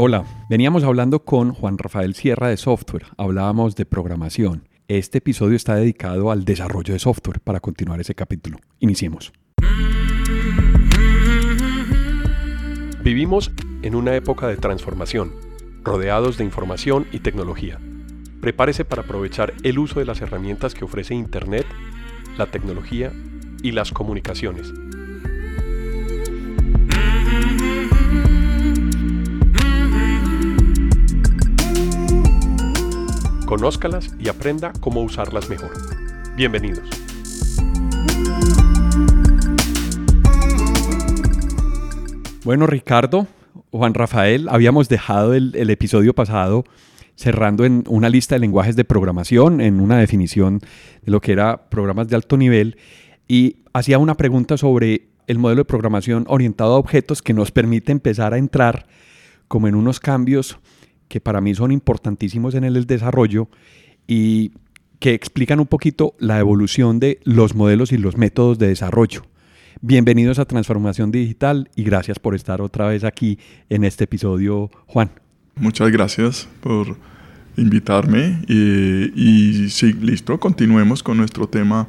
Hola, veníamos hablando con Juan Rafael Sierra de Software, hablábamos de programación. Este episodio está dedicado al desarrollo de software para continuar ese capítulo. Iniciemos. Vivimos en una época de transformación, rodeados de información y tecnología. Prepárese para aprovechar el uso de las herramientas que ofrece Internet, la tecnología y las comunicaciones Conózcalas y aprenda cómo usarlas mejor. Bienvenidos. Bueno, Ricardo, Juan Rafael, habíamos dejado el, episodio pasado cerrando en una lista de lenguajes de programación, en una definición de lo que era programas de alto nivel, y hacía una pregunta sobre el modelo de programación orientado a objetos que nos permite empezar a entrar como en unos cambios que para mí son importantísimos en el desarrollo y que explican un poquito la evolución de los modelos y los métodos de desarrollo. Bienvenidos a Transformación Digital y gracias por estar otra vez aquí en este episodio, Juan. Muchas gracias por invitarme y, y sí, listo, continuemos con nuestro tema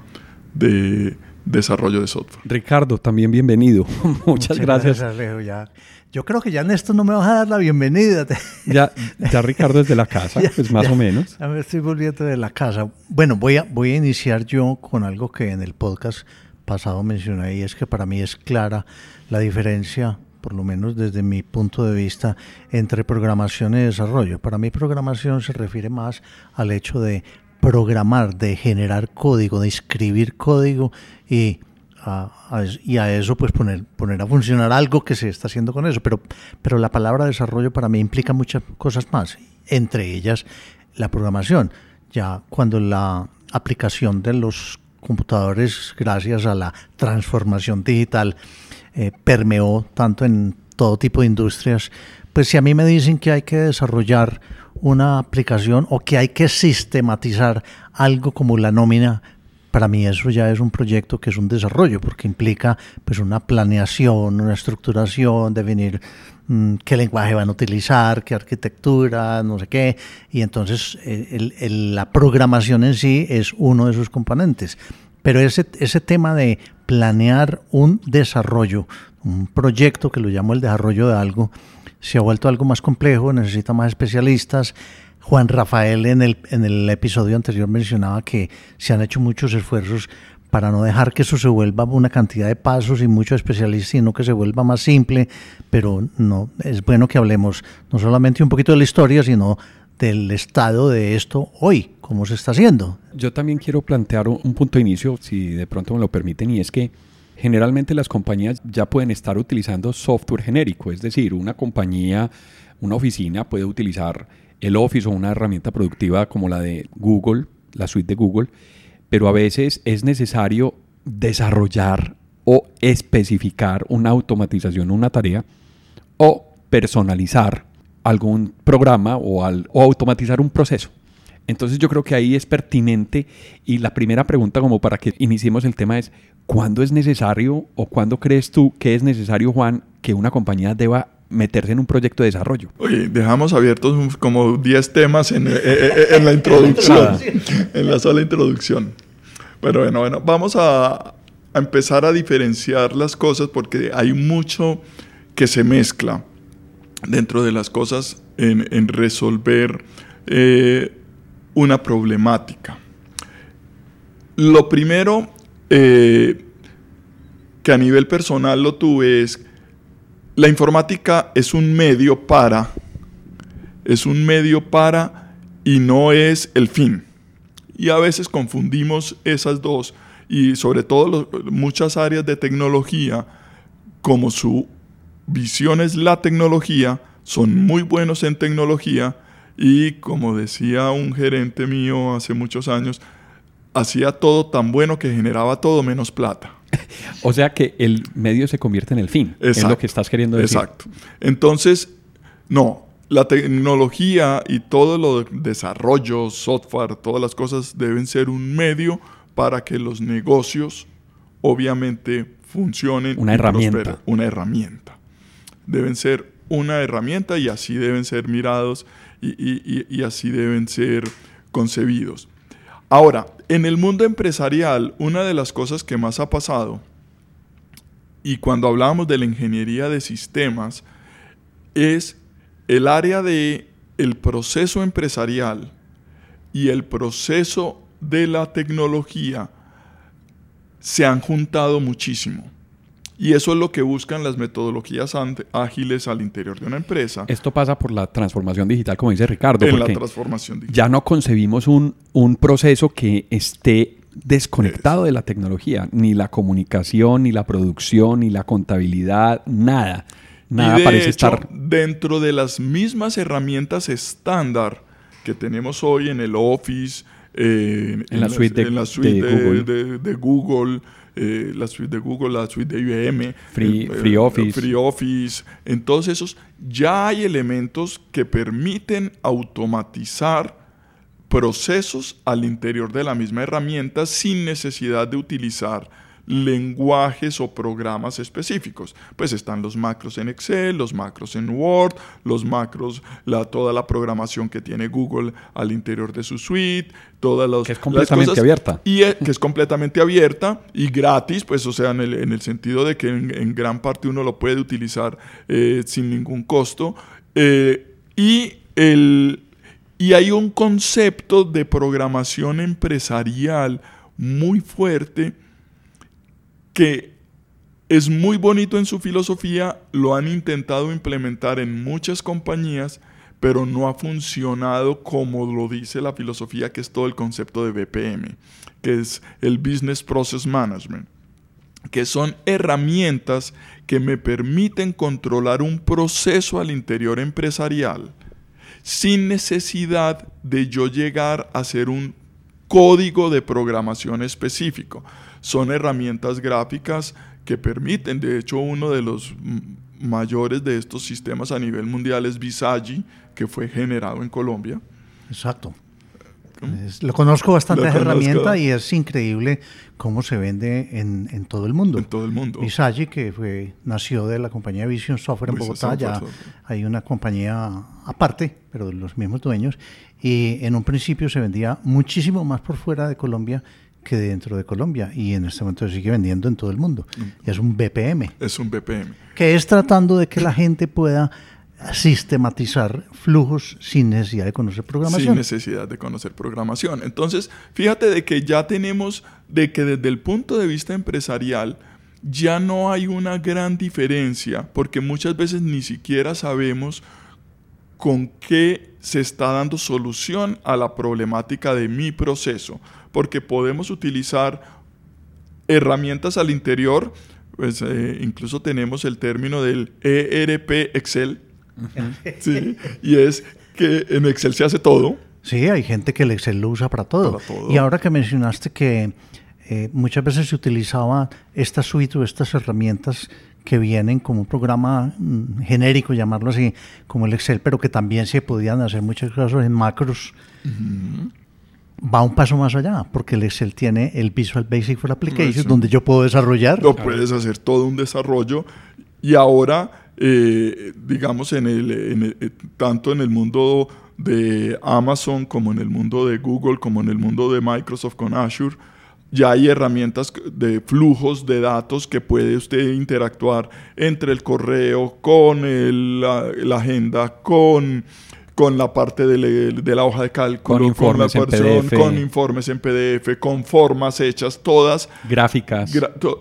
de desarrollo de software. Ricardo, también bienvenido. Muchas, gracias. ya. Yo creo que ya en esto no me vas a dar la bienvenida. ya, ya Ricardo es de la casa, pues más o menos. Ya me estoy volviendo de la casa. Bueno, voy a, voy a iniciar yo con algo que en el podcast pasado mencioné y es que para mí es clara la diferencia por lo menos desde mi punto de vista, entre programación y desarrollo. Para mí programación se refiere más al hecho de programar, de generar código, de escribir código y y a eso pues poner, poner a funcionar algo que se está haciendo con eso. Pero, pero la palabra desarrollo para mí implica muchas cosas más, entre ellas la programación. Ya cuando la aplicación de los computadores, gracias a la transformación digital, eh, permeó tanto en todo tipo de industrias, pues si a mí me dicen que hay que desarrollar una aplicación o que hay que sistematizar algo como la nómina, para mí eso ya es un proyecto que es un desarrollo, porque implica pues una planeación, una estructuración, definir mm, qué lenguaje van a utilizar, qué arquitectura, no sé qué, y entonces eh, la programación en sí es uno de sus componentes. Pero ese, ese tema de planear un desarrollo, un proyecto que lo llamo el desarrollo de algo, se ha vuelto algo más complejo, necesita más especialistas. Juan Rafael en el, en el episodio anterior mencionaba que se han hecho muchos esfuerzos para no dejar que eso se vuelva una cantidad de pasos y muchos especialistas, sino que se vuelva más simple, pero no es bueno que hablemos no solamente un poquito de la historia, sino del estado de esto hoy, cómo se está haciendo. Yo también quiero plantear un punto de inicio, si de pronto me lo permiten, y es que generalmente las compañías ya pueden estar utilizando software genérico, es decir, una compañía, una oficina puede utilizar el Office o una herramienta productiva como la de Google, la suite de Google, pero a veces es necesario desarrollar o especificar una automatización, una tarea, o personalizar algún programa o, o automatizar un proceso. Entonces yo creo que ahí es pertinente y la primera pregunta como para que iniciemos el tema es, ¿cuándo es necesario o cuándo crees tú que es necesario, Juan, que una compañía deba meterse en un proyecto de desarrollo? Oye, dejamos abiertos como 10 temas en, eh, eh, eh, en, la introducción, en la sola introducción. Pero bueno, bueno, vamos a, a, empezar a diferenciar las cosas porque hay mucho que se mezcla dentro de las cosas en, en resolver una problemática. Lo primero eh, que a nivel personal lo tuve es, la informática es un medio para, es un medio para y no es el fin. Y a veces confundimos esas dos y sobre todo muchas áreas de tecnología, como su visión es la tecnología, son muy buenos en tecnología, y como decía un gerente mío hace muchos años, hacía todo tan bueno que generaba todo menos plata. o sea que el medio se convierte en el fin, es lo que estás queriendo decir. Exacto. Entonces, no, la tecnología y todo lo desarrollo, software, todas las cosas deben ser un medio para que los negocios obviamente funcionen. Una herramienta. Una herramienta. Deben ser una herramienta y así deben ser mirados y, así deben ser concebidos. Ahora, en el mundo empresarial, una de las cosas que más ha pasado, y cuando hablábamos de la ingeniería de sistemas, es el área de el proceso empresarial y el proceso de la tecnología se han juntado muchísimo. Y eso es lo que buscan las metodologías ágiles al interior de una empresa. Esto pasa por la transformación digital, como dice Ricardo. En la transformación digital. Ya no concebimos un, un proceso que esté desconectado de la tecnología, ni la comunicación, ni la producción, ni la contabilidad, nada. Nada parece estar. Dentro de las mismas herramientas estándar que tenemos hoy en el Office, en, la suite, de, Google, eh, la suite de Google, la suite de IBM, Free, Free Office. Free Office. En todos esos ya hay elementos que permiten automatizar procesos al interior de la misma herramienta sin necesidad de utilizar lenguajes o programas específicos. Pues están los macros en Excel, los macros en Word, los macros, la, toda la programación que tiene Google al interior de su suite, todas las, que es completamente abierta. Y que es completamente abierta y gratis, pues o sea, en el, sentido de que en, gran parte uno lo puede utilizar eh, sin ningún costo. Eh, y el, y hay un concepto de programación empresarial muy fuerte que es muy bonito en su filosofía, lo han intentado implementar en muchas compañías, pero no ha funcionado como lo dice la filosofía, que es todo el concepto de BPM, que es el Business Process Management, que son herramientas que me permiten controlar un proceso al interior empresarial sin necesidad de yo llegar a hacer un código de programación específico son herramientas gráficas que permiten, de hecho uno de los mayores de estos sistemas a nivel mundial es Visagi, que fue generado en Colombia. Exacto. lo conozco bastante esa herramienta y es increíble cómo se vende en, todo el mundo. En todo el mundo. Visagi, que fue, nació de la compañía Vision Software en Bogotá, ya hay una compañía aparte, pero de los mismos dueños, y en un principio se vendía muchísimo más por fuera de Colombia que dentro de Colombia y en este momento se sigue vendiendo en todo el mundo. Y es un BPM. Es un BPM. Que es tratando de que la gente pueda sistematizar flujos sin necesidad de conocer programación. Sin necesidad de conocer programación. Entonces, fíjate de que ya tenemos, de que desde el punto de vista empresarial, ya no hay una gran diferencia, porque muchas veces ni siquiera sabemos con qué se está dando solución a la problemática de mi proceso porque podemos utilizar herramientas al interior, pues eh, incluso tenemos el término del ERP Excel, y es que en Excel se hace todo. Sí, hay gente que el Excel lo usa para todo. Y ahora que mencionaste que eh, muchas veces se utilizaba esta suite o estas herramientas que vienen como un programa mm, genérico, llamarlo así, como el Excel, pero que también se podían hacer muchas cosas en macros va un paso más allá, porque el Excel tiene el Visual Basic for Applications, donde yo puedo desarrollar. Lo puedes hacer todo un desarrollo y ahora, eh, digamos, en el, eh, tanto en el mundo de Amazon como en el mundo de Google, como en el mundo de Microsoft con Azure, ya hay herramientas de flujos de datos que puede usted interactuar entre el correo, con la agenda, con con la parte de, la hoja de cálculo, con informes, con, PDF. con informes en PDF, con formas hechas, todas. Gráficas.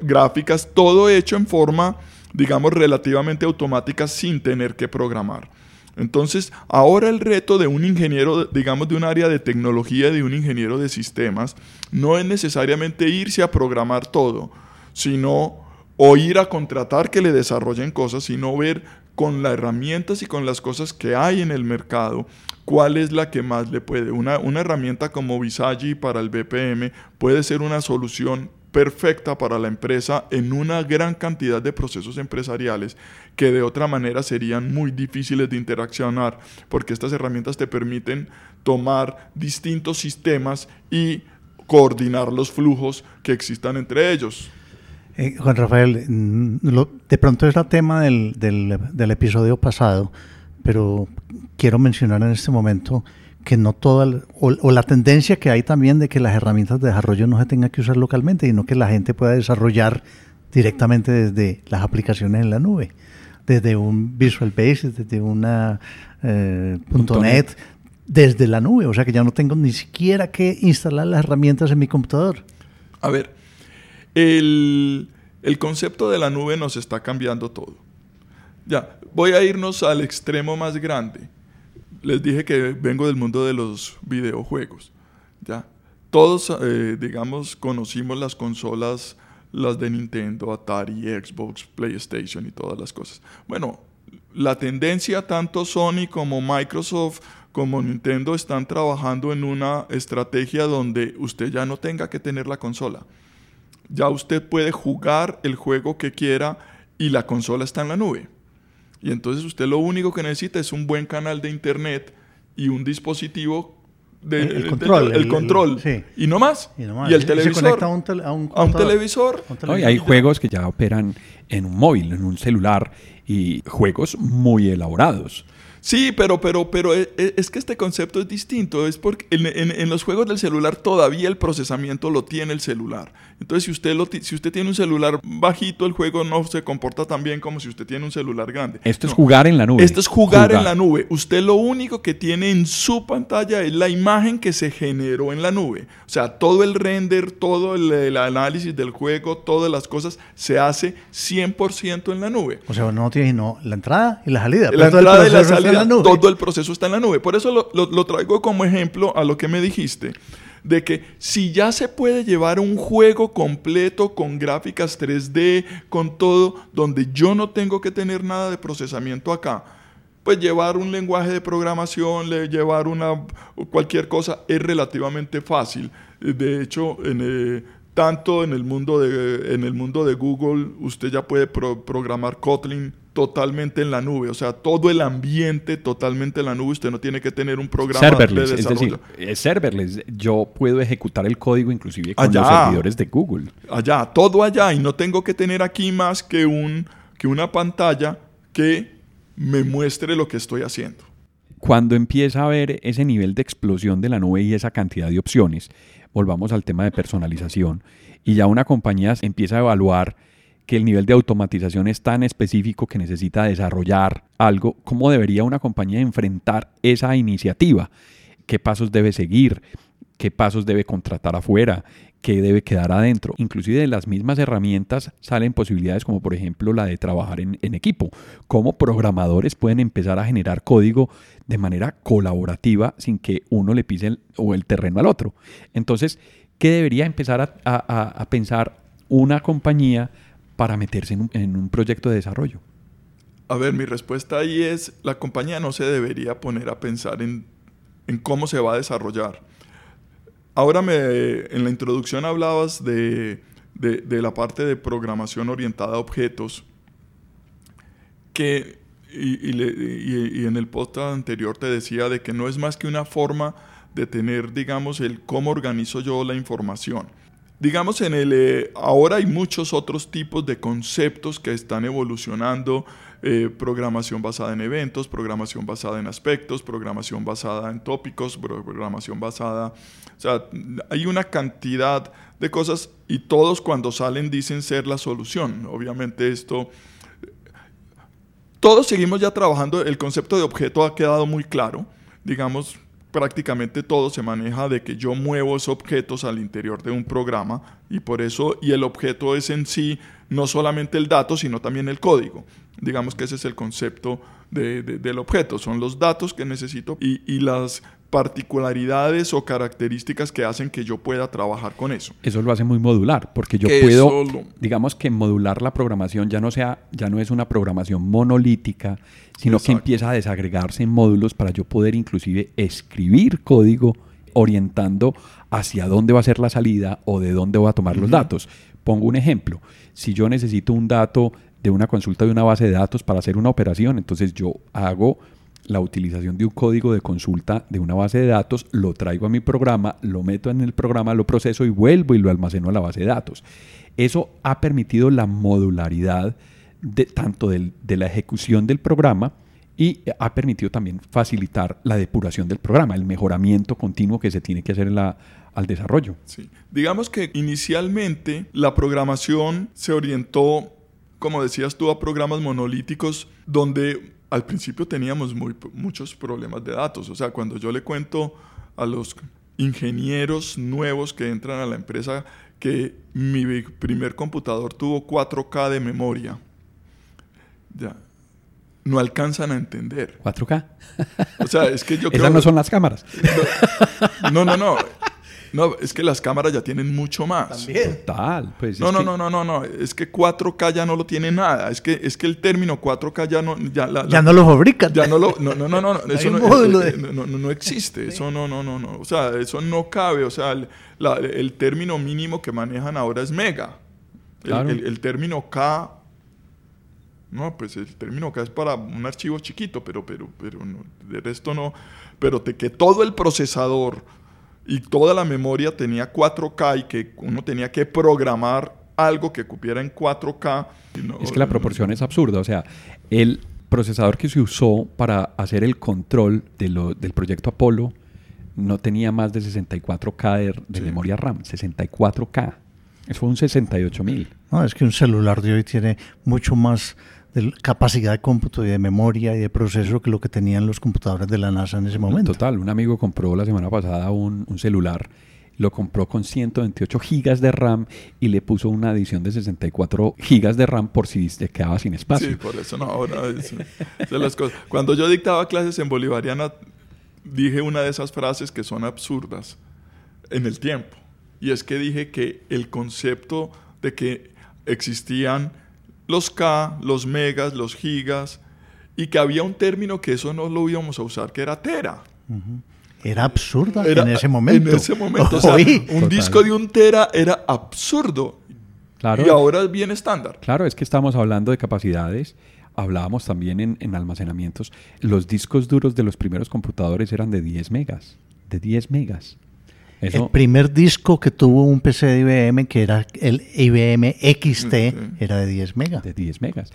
gráficas, todo hecho en forma, digamos, relativamente automática sin tener que programar. Entonces, ahora el reto de un ingeniero, digamos, de un área de tecnología, de un ingeniero de sistemas, no es necesariamente irse a programar todo, sino o ir a contratar que le desarrollen cosas, sino ver con las herramientas y con las cosas que hay en el mercado, cuál es la que más le puede. Una, una herramienta como Visagi para el BPM puede ser una solución perfecta para la empresa en una gran cantidad de procesos empresariales que de otra manera serían muy difíciles de interaccionar porque estas herramientas te permiten tomar distintos sistemas y coordinar los flujos que existan entre ellos. Eh, Juan Rafael, mm, de pronto es el tema del, del, episodio pasado, pero quiero mencionar en este momento que no toda, o, la tendencia que hay también de que las herramientas de desarrollo no se tengan que usar localmente, sino que la gente pueda desarrollar directamente desde las aplicaciones en la nube, desde un Visual Basic, desde una eh, .NET, desde la nube, o sea que ya no tengo ni siquiera que instalar las herramientas en mi computador. A ver, el, el concepto de la nube nos está cambiando todo. Ya, voy a irnos al extremo más grande. Les dije que vengo del mundo de los videojuegos. Ya, todos, eh, digamos, conocimos las consolas, las de Nintendo, Atari, Xbox, PlayStation y todas las cosas. Bueno, la tendencia, tanto Sony como Microsoft como Nintendo están trabajando en una estrategia donde usted ya no tenga que tener la consola. Ya usted puede jugar el juego que quiera y la consola está en la nube. Y entonces usted lo único que necesita es un buen canal de internet y un dispositivo de, el, control, el, control. Y no más. Y, el televisor. Se conecta a un, a un, televisor. hay juegos que ya operan en un móvil, en un celular, y juegos muy elaborados. Sí, pero, pero, pero e, e, es que este concepto es distinto. Es porque en, los juegos del celular todavía el procesamiento lo tiene el celular. Entonces, si usted, lo, si usted tiene un celular bajito, el juego no se comporta tan bien como si usted tiene un celular grande. Esto es jugar en la nube. Esto es jugar, en la nube. Usted lo único que tiene en su pantalla es la imagen que se generó en la nube. O sea, todo el render, todo el, análisis del juego, todas las cosas se hace 100% en la nube. O sea, no tiene sino la entrada y la salida. La entrada y la salida todo el proceso está en la nube. Por eso lo, traigo como ejemplo a lo que me dijiste de que si ya se puede llevar un juego completo con gráficas 3D, con todo, donde yo no tengo que tener nada de procesamiento acá, pues llevar un lenguaje de programación, llevar una cualquier cosa es relativamente fácil. De hecho, en, eh, tanto en el mundo de, en el mundo de Google, usted ya puede programar Kotlin totalmente en la nube, o sea, todo el ambiente totalmente en la nube, usted no tiene que tener un programa serverless, de desarrollo. Es decir, es serverless, yo puedo ejecutar el código inclusive con los servidores de Google. Allá, todo allá, y no tengo que tener aquí más que, un, que una pantalla que me muestre lo que estoy haciendo. Cuando empieza a haber ese nivel de explosión de la nube y esa cantidad de opciones, volvamos al tema de personalización, y ya una compañía empieza a evaluar que el nivel de automatización es tan específico que necesita desarrollar algo, ¿cómo debería una compañía enfrentar esa iniciativa? ¿Qué pasos debe seguir? ¿Qué pasos debe contratar afuera? ¿Qué debe quedar adentro? Inclusive de las mismas herramientas salen posibilidades como por ejemplo la de trabajar en, equipo. Cómo programadores pueden empezar a generar código de manera colaborativa sin que uno le pise el, o el terreno al otro. Entonces, ¿qué debería empezar a pensar una compañía para meterse en un, proyecto de desarrollo? A ver, mi respuesta ahí es, la compañía no se debería poner a pensar en, cómo se va a desarrollar. Ahora me, en la introducción hablabas de, la parte de programación orientada a objetos, que, y, en el post anterior te decía de que no es más que una forma de tener, digamos, el cómo organizo yo la información digamos, en el, eh, ahora hay muchos otros tipos de conceptos que están evolucionando. Eh, programación basada en eventos, programación basada en aspectos, programación basada en tópicos, programación basada... O sea, hay una cantidad de cosas y todos cuando salen dicen ser la solución. Obviamente esto... Todos seguimos ya trabajando, el concepto de objeto ha quedado muy claro. Digamos, prácticamente todo se maneja de que yo muevo esos objetos al interior de un programa y por eso, y el objeto es en sí no solamente el dato, sino también el código. Digamos que ese es el concepto del objeto, son los datos que necesito y, y las particularidades o características que hacen que yo pueda trabajar con eso. Eso lo hace muy modular, porque yo puedo, digamos que modular la programación ya no sea, ya no es una programación monolítica, sino que empieza a desagregarse en módulos para yo poder inclusive escribir código orientando hacia dónde va a ser la salida o de dónde voy a tomar los datos. Pongo un ejemplo. Si yo necesito un dato de una consulta de una base de datos para hacer una operación, entonces yo hago la utilización de un código de consulta de una base de datos, lo traigo a mi programa, lo meto en el programa, lo proceso y vuelvo y lo almaceno a la base de datos. Eso ha permitido la modularidad de, tanto de la ejecución del programa y ha permitido también facilitar la depuración del programa, el mejoramiento continuo que se tiene que hacer al desarrollo. Sí. Digamos que inicialmente la programación se orientó, como decías tú, a programas monolíticos donde al principio teníamos muchos problemas de datos. O sea, cuando yo le cuento a los ingenieros nuevos que entran a la empresa que mi primer computador tuvo 4K de memoria, ya, no alcanzan a entender. 4K. O sea, es que yo creo... Esas no son las cámaras. No, no, no. No, es que las cámaras ya tienen mucho más. También. Total. Pues no, no, no, no, no, no. Es que 4K ya no lo tiene nada. Es que, es que el término 4K ya no... Ya, no lo fabrican. Ya no lo... No, no, no, no. Eso eh, no, no, no, existe. Eso no, no, no, no. O sea, eso no cabe. O sea, el, el término mínimo que manejan ahora es mega. El, el, término K no, pues el término K es para un archivo chiquito, pero, pero, pero de resto no. Pero te, que todo el procesador y toda la memoria tenía 4K y que uno tenía que programar algo que cupiera en 4K. es que la proporción es absurda. O sea, el procesador que se usó para hacer el control de lo, del proyecto Apolo no tenía más de 64K de, memoria RAM. 64K. Eso fue un 68.000. No, es que un celular de hoy tiene mucho más de capacidad de cómputo y de memoria y de proceso que lo que tenían los computadores de la NASA en ese momento. Total, un amigo compró la semana pasada un, celular, lo compró con 128 gigas de RAM y le puso una adición de 64 gigas de RAM por si se quedaba sin espacio. Sí, por eso no, ahora las cosas. Cuando yo dictaba clases en Bolivariana, dije una de esas frases que son absurdas en el tiempo. Y es que dije que el concepto de que existían los K, los megas, los gigas, y que había un término que eso no lo íbamos a usar, que era tera. Era absurdo en ese momento. En ese momento, o sea, un disco de un tera era absurdo. Claro. Y ahora es bien estándar. Claro, es que estamos hablando de capacidades. Hablábamos también en, en almacenamientos. Los discos duros de los primeros computadores eran de 10 megas. De 10 megas. El primer disco que tuvo un PC de IBM, que era el IBM XT, era de 10 megas. De 10 megas.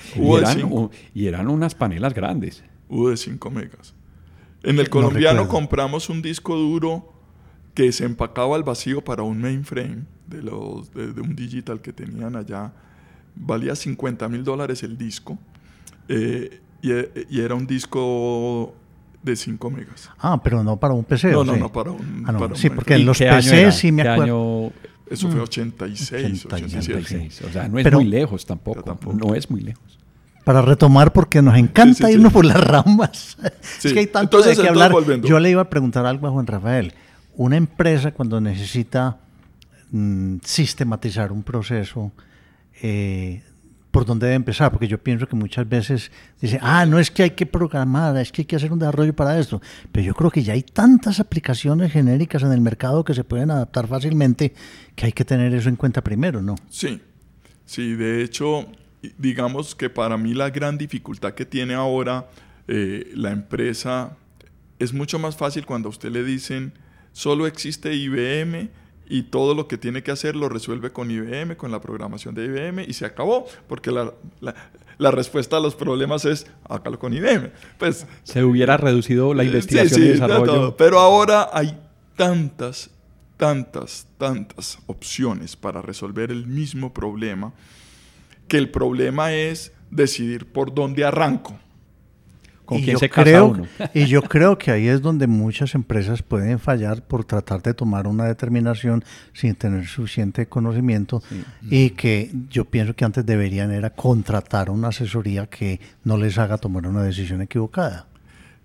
Y eran, unas panelas grandes. Hubo de 5 megas. En el colombiano compramos un disco duro que se empacaba al vacío para un mainframe de, los, de, un digital que tenían allá. Valía 50 mil dólares el disco. Eh, y, y, era un disco de 5 megas. Ah, pero no para un PC. No, no, no, para un. Ah, sí, porque en los PC sí me acuerdo. Eso fue 86, 87. O sea, no es muy lejos tampoco, No es muy lejos. Para retomar, porque nos encanta irnos por las ramas. es que hay tanto de qué hablar. Yo le iba a preguntar algo a Juan Rafael. Una empresa cuando necesita mm, sistematizar un proceso, eh, por dónde debe empezar, porque yo pienso que muchas veces dice, ah, no es que hay que programar, es que hay que hacer un desarrollo para esto, pero yo creo que ya hay tantas aplicaciones genéricas en el mercado que se pueden adaptar fácilmente que hay que tener eso en cuenta primero, ¿no? Sí, sí, de hecho, digamos que para mí la gran dificultad que tiene ahora eh, la empresa es mucho más fácil cuando a usted le dicen, solo existe IBM, y todo lo que tiene que hacer lo resuelve con IBM, con la programación de IBM y se acabó, porque la, la, respuesta a los problemas es hágalo con IBM. Pues, se hubiera reducido la investigación y desarrollo. pero ahora hay tantas, tantas, tantas opciones para resolver el mismo problema que el problema es decidir por dónde arranco y yo creo, Y yo creo que ahí es donde muchas empresas pueden fallar por tratar de tomar una determinación sin tener suficiente conocimiento y que yo pienso que antes deberían era contratar una asesoría que no les haga tomar una decisión equivocada.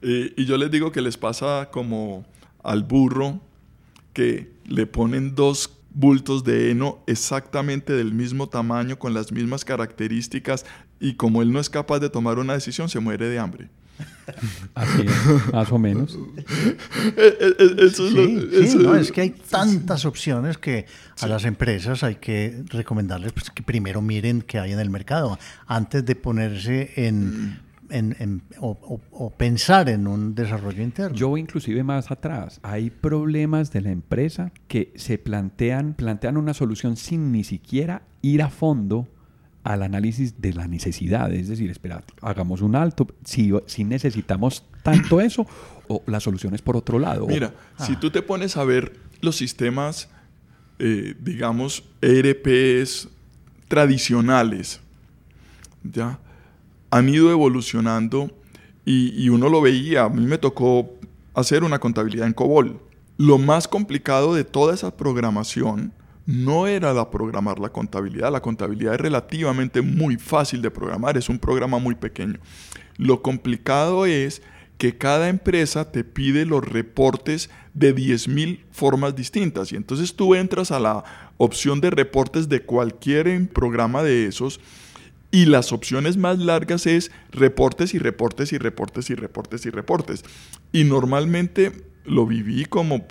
y yo les digo que les pasa como al burro que le ponen dos bultos de heno exactamente del mismo tamaño, con las mismas características, y como él no es capaz de tomar una decisión, se muere de hambre. Así más o menos. es que hay tantas opciones que a las empresas hay que recomendarles pues, que primero miren qué hay en el mercado antes de ponerse en o, pensar en un desarrollo interno. Yo inclusive más atrás, hay problemas de la empresa que se plantean, plantean una solución sin ni siquiera ir a fondo al análisis de la necesidad. Es decir, espera, hagamos un alto, si, si necesitamos tanto eso o la solución es por otro lado. Mira, si tú te pones a ver los sistemas, eh, digamos, ERPs tradicionales, ¿ya? han ido evolucionando y, uno lo veía. A mí me tocó hacer una contabilidad en COBOL. Lo más complicado de toda esa programación no era la programar la contabilidad. La contabilidad es relativamente muy fácil de programar, es un programa muy pequeño. Lo complicado es que cada empresa te pide los reportes de 10.000 formas distintas. Y entonces tú entras a la opción de reportes de cualquier programa de esos y las opciones más largas es reportes y reportes y reportes y reportes y reportes. Y normalmente lo viví como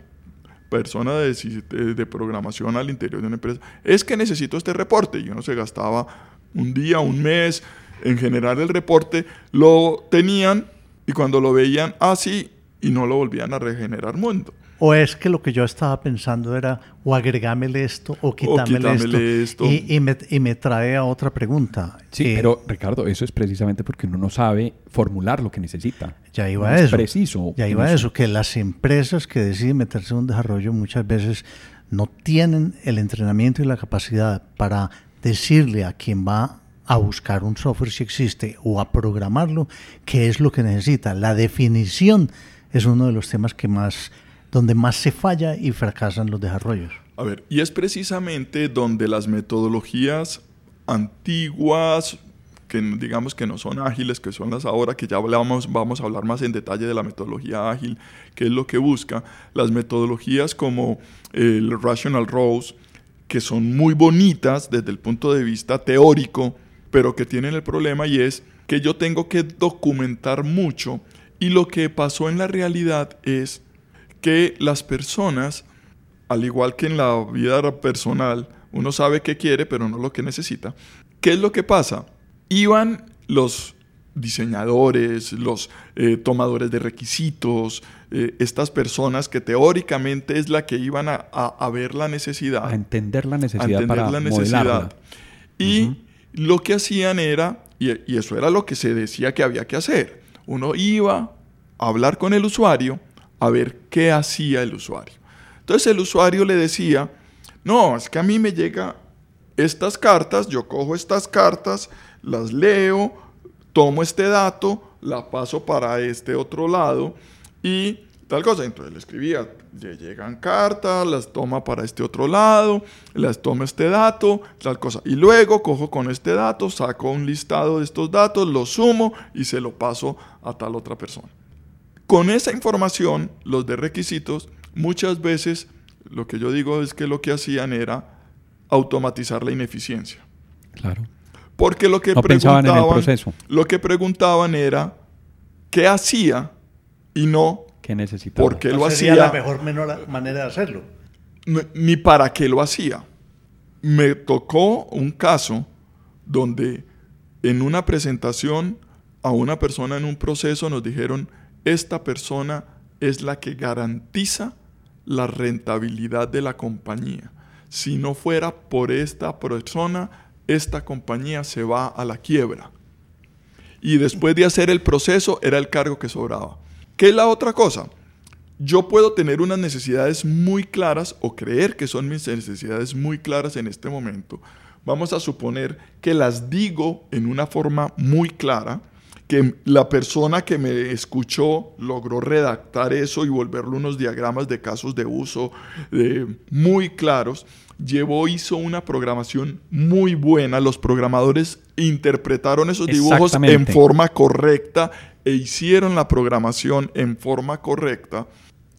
persona de, programación al interior de una empresa. Es que necesito este reporte. Y uno se gastaba un día, un mes en generar el reporte. Lo tenían y cuando lo veían así ah, y no lo volvían a regenerar mundo. O es que lo que yo estaba pensando era o agregámele esto o quitámele, esto. Y, me, trae a otra pregunta. Sí, pero Ricardo, eso es precisamente porque uno no sabe formular lo que necesita. Ya iba a eso. preciso. Ya iba a eso, que las empresas que deciden meterse en un desarrollo muchas veces no tienen el entrenamiento y la capacidad para decirle a quien va a buscar un software si existe o a programarlo qué es lo que necesita. La definición es uno de los temas que más donde más se falla y fracasan los desarrollos. A ver, y es precisamente donde las metodologías antiguas, que digamos que no son ágiles, que son las ahora, que ya hablamos, vamos a hablar más en detalle de la metodología ágil, que es lo que busca, las metodologías como el Rational Rose, que son muy bonitas desde el punto de vista teórico, pero que tienen el problema y es que yo tengo que documentar mucho y lo que pasó en la realidad es que las personas, al igual que en la vida personal, uno sabe qué quiere, pero no lo que necesita. ¿Qué es lo que pasa? Iban los diseñadores, los eh, tomadores de requisitos, eh, estas personas que teóricamente es la que iban a, ver la necesidad. A entender la necesidad. para la necesidad. Y lo que hacían era, y, y eso era lo que se decía que había que hacer, uno iba a hablar con el usuario a ver qué hacía el usuario. Entonces el usuario le decía, no, es que a mí me llega estas cartas, yo cojo estas cartas, las leo, tomo este dato, la paso para este otro lado y tal cosa. Entonces le escribía, le llegan cartas, las toma para este otro lado, las toma este dato, tal cosa. Y luego cojo con este dato, saco un listado de estos datos, lo sumo y se lo paso a tal otra persona. Con esa información, los de requisitos, muchas veces lo que yo digo es que lo que hacían era automatizar la ineficiencia. Claro. Porque lo que preguntaban, lo que preguntaban era qué hacía y no qué necesitaba. por qué lo hacía. la mejor manera de hacerlo. Ni para qué lo hacía. Me tocó un caso donde en una presentación a una persona en un proceso nos dijeron esta persona es la que garantiza la rentabilidad de la compañía. Si no fuera por esta persona, esta compañía se va a la quiebra. Y después de hacer el proceso, era el cargo que sobraba. ¿Qué es la otra cosa? Yo puedo tener unas necesidades muy claras o creer que son mis necesidades muy claras en este momento. Vamos a suponer que las digo en una forma muy clara que la persona que me escuchó logró redactar eso y volverlo unos diagramas de casos de uso eh, muy claros. Llevó, hizo una programación muy buena. Los programadores interpretaron esos dibujos en forma correcta e hicieron la programación en forma correcta.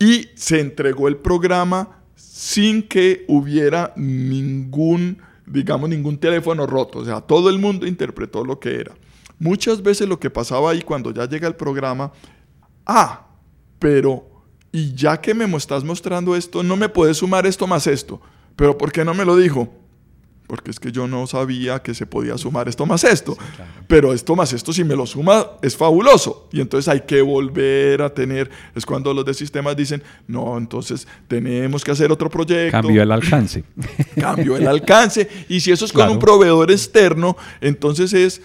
Y se entregó el programa sin que hubiera ningún, digamos, ningún teléfono roto. O sea, todo el mundo interpretó lo que era. Muchas veces lo que pasaba ahí cuando ya llega el programa, ah, pero, y ya que me estás mostrando esto, no me puedes sumar esto más esto, pero ¿por qué no me lo dijo? porque es que yo no sabía que se podía sumar esto más esto. Pero esto más esto, si me lo suma, es fabuloso. Y entonces hay que volver a tener, es cuando los de sistemas dicen, no, entonces tenemos que hacer otro proyecto. Cambio el alcance. Cambio el alcance. Y si eso es con un proveedor externo, entonces es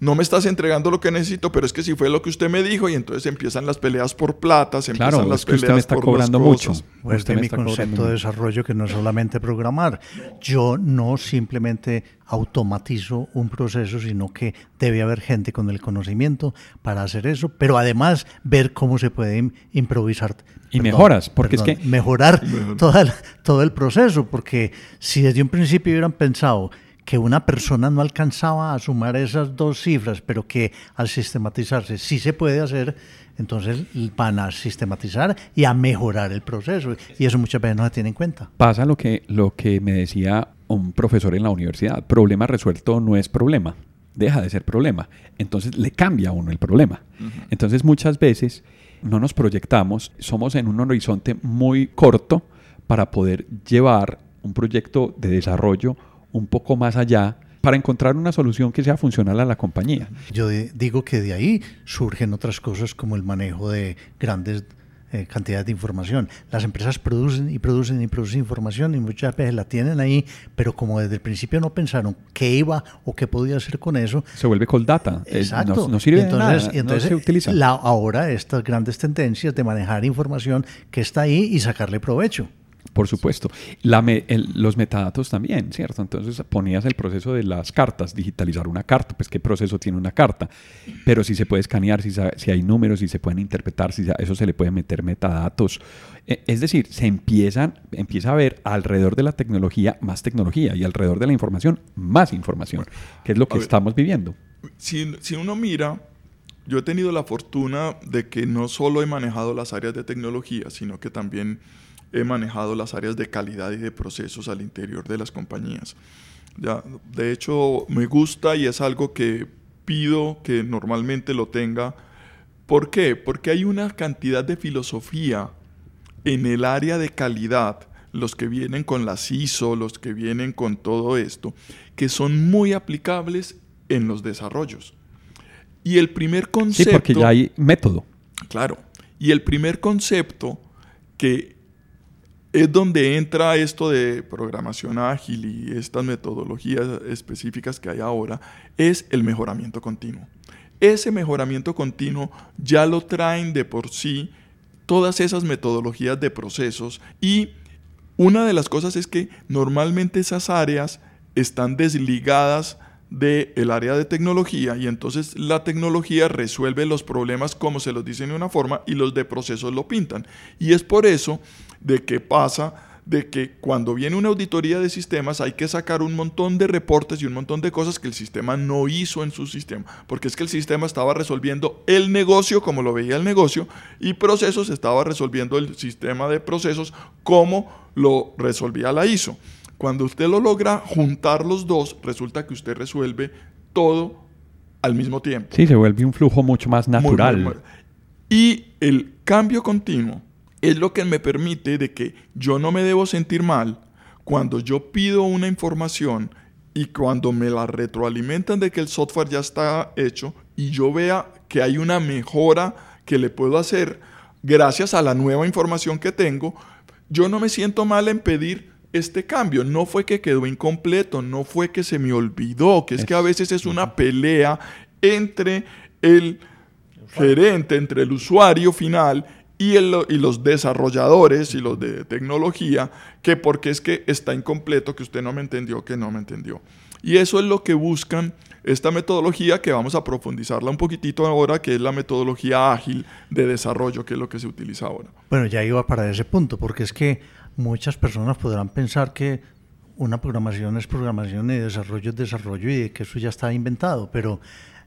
no me estás entregando lo que necesito, pero es que si fue lo que usted me dijo y entonces empiezan las peleas por plata, se empiezan las peleas usted me está cobrando mucho. Pues de mi concepto de desarrollo que no es solamente programar. Yo no simplemente automatizo un proceso, sino que debe haber gente con el conocimiento para hacer eso, pero además ver cómo se puede improvisar. Y mejoras, porque es que... Mejorar todo el proceso, porque si desde un principio hubieran pensado que una persona no alcanzaba a sumar esas dos cifras, pero que al sistematizarse sí se puede hacer, entonces van a sistematizar y a mejorar el proceso. Y eso muchas veces no se tiene en cuenta. Pasa lo que, lo que me decía un profesor en la universidad, problema resuelto no es problema, deja de ser problema. Entonces le cambia a uno el problema. Entonces muchas veces no nos proyectamos, somos en un horizonte muy corto para poder llevar un proyecto de desarrollo un poco más allá para encontrar una solución que sea funcional a la compañía. Yo digo que de ahí surgen otras cosas como el manejo de grandes eh, cantidades de información. Las empresas producen y producen y producen información y muchas veces la tienen ahí, pero como desde el principio no pensaron qué iba o qué podía hacer con eso. Se vuelve cold data. Exacto. no, sirve entonces, nada, entonces se utiliza. La, ahora estas grandes tendencias de manejar información que está ahí y sacarle provecho. Por supuesto. los metadatos también, ¿cierto? Entonces ponías el proceso de las cartas, digitalizar una carta, pues qué proceso tiene una carta, pero si se puede escanear, si, si hay números, si se pueden interpretar, si eso se le puede meter metadatos. E, es decir, se empiezan, empieza a ver alrededor de la tecnología más tecnología y alrededor de la información más información, que es lo que estamos viviendo. Si, si uno mira, yo he tenido la fortuna de que no solo he manejado las áreas de tecnología, sino que también he manejado las áreas de calidad y de procesos al interior de las compañías. Ya, de hecho, me gusta y es algo que pido que normalmente lo tenga. ¿Por qué? Porque hay una cantidad de filosofía en el área de calidad, los que vienen con las ISO, los que vienen con todo esto, que son muy aplicables en los desarrollos. Y el primer concepto... Sí, porque ya hay método. Claro. Y el primer concepto que es donde entra esto de programación ágil y estas metodologías específicas que hay ahora, es el mejoramiento continuo. Ese mejoramiento continuo ya lo traen de por sí todas esas metodologías de procesos y una de las cosas es que normalmente esas áreas están desligadas del área de tecnología y entonces la tecnología resuelve los problemas como se los dice de una forma y los de procesos lo pintan. Y es por eso de que pasa de que cuando viene una auditoría de sistemas hay que sacar un montón de reportes y un montón de cosas que el sistema no hizo en su sistema, porque es que el sistema estaba resolviendo el negocio como lo veía el negocio y procesos estaba resolviendo el sistema de procesos como lo resolvía la ISO. Cuando usted lo logra juntar los dos, resulta que usted resuelve todo al mismo tiempo. Sí, se vuelve un flujo mucho más natural. y el cambio continuo es lo que me permite de que yo no me debo sentir mal cuando yo pido una información y cuando me la retroalimentan de que el software ya está hecho y yo vea que hay una mejora que le puedo hacer gracias a la nueva información que tengo, yo no me siento mal en pedir este cambio. No fue que quedó incompleto, no fue que se me olvidó, que es que a veces es una pelea entre el gerente, entre el usuario final y, y, los desarrolladores y los de tecnología, que porque es que está incompleto, que usted no me entendió, que no me entendió. Y eso es lo que buscan esta metodología que vamos a profundizarla un poquitito ahora, que es la metodología ágil de desarrollo, que es lo que se utiliza ahora. Bueno, ya iba para ese punto, porque es que muchas personas podrán pensar que una programación es programación y desarrollo es desarrollo y que eso ya está inventado, pero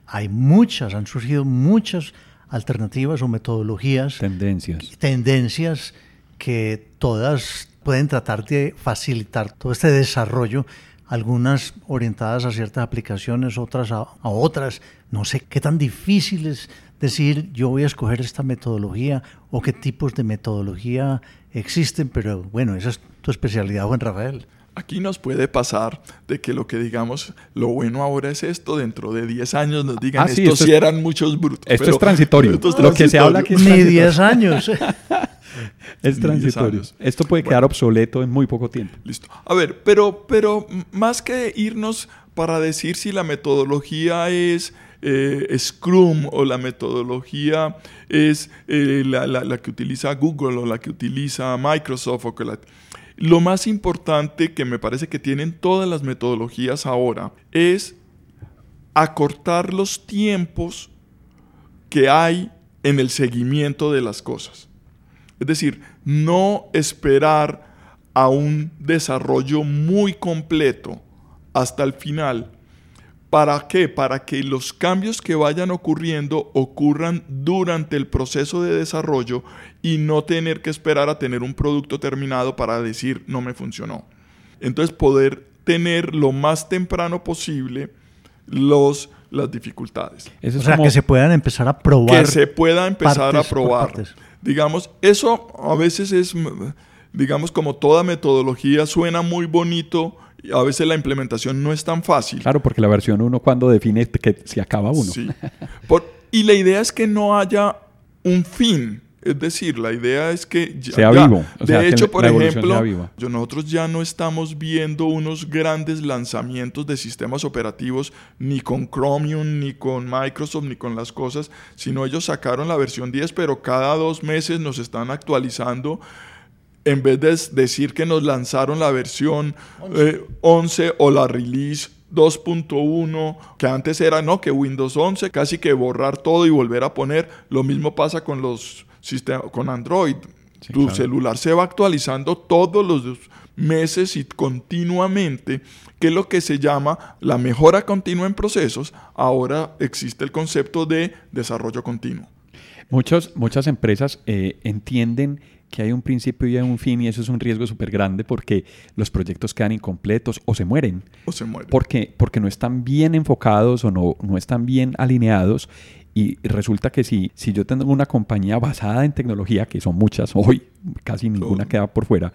hay muchas, han surgido muchas alternativas o metodologías. Tendencias. Tendencias que todas pueden tratar de facilitar todo este desarrollo, algunas orientadas a ciertas aplicaciones, otras a, otras. No sé qué tan difícil es decir yo voy a escoger esta metodología o qué tipos de metodología existen, pero bueno, esa es tu especialidad, Juan Rafael. Aquí nos puede pasar de que lo que digamos, lo bueno ahora es esto, dentro de 10 años nos digan, Ah, sí, estos esto sí es- eran muchos brutos. Esto pero es transitorio. esto es Lo que se habla aquí es Ni transitorio. 10 años. Es transitorio. 10 años. Esto puede quedar obsoleto en muy poco tiempo. Listo. A ver, pero, pero más que irnos para decir si la metodología es eh, Scrum o la metodología es eh, la, la- la que utiliza Google o la que utiliza Microsoft o que la... Lo más importante que me parece que tienen todas las metodologías ahora es acortar los tiempos que hay en el seguimiento de las cosas. Es decir, no esperar a un desarrollo muy completo hasta el final. ¿Para qué? Para que los cambios que vayan ocurriendo ocurran durante el proceso de desarrollo y no tener que esperar a tener un producto terminado para decir no me funcionó. Entonces poder tener lo más temprano posible los, las dificultades Eso O es sea, que se puedan empezar a probar. que se pueda empezar a probar. Digamos, eso a veces es, digamos, como toda metodología suena muy bonito, a veces la implementación no es tan fácil. Claro, porque la versión 1 cuando define que se acaba uno. Sí. Por- y la idea es que no haya un fin. Es decir, la idea es que ya- Sea ya- vivo, o de sea, hecho, por ejemplo, yo- nosotros ya no estamos viendo unos grandes lanzamientos de sistemas operativos ni con Chromium, ni con Microsoft, ni con las cosas, sino ellos sacaron la versión 10, pero cada dos meses nos están actualizando. En vez de decir que nos lanzaron la versión eh, 11 o la release 2.1, que antes era no, que Windows 11, casi que borrar todo y volver a poner. Lo mismo pasa con los sistemas, con Android. Sí, tu claro. celular se va actualizando todos los meses y continuamente, que es lo que se llama la mejora continua en procesos. Ahora existe el concepto de desarrollo continuo. Muchos, muchas empresas eh, entienden que hay un principio y hay un fin y eso es un riesgo súper grande porque los proyectos quedan incompletos o se mueren O se muere. porque, porque no están bien enfocados o no, no están bien alineados y resulta que si, si yo tengo una compañía basada en tecnología, que son muchas, hoy casi ninguna queda por fuera,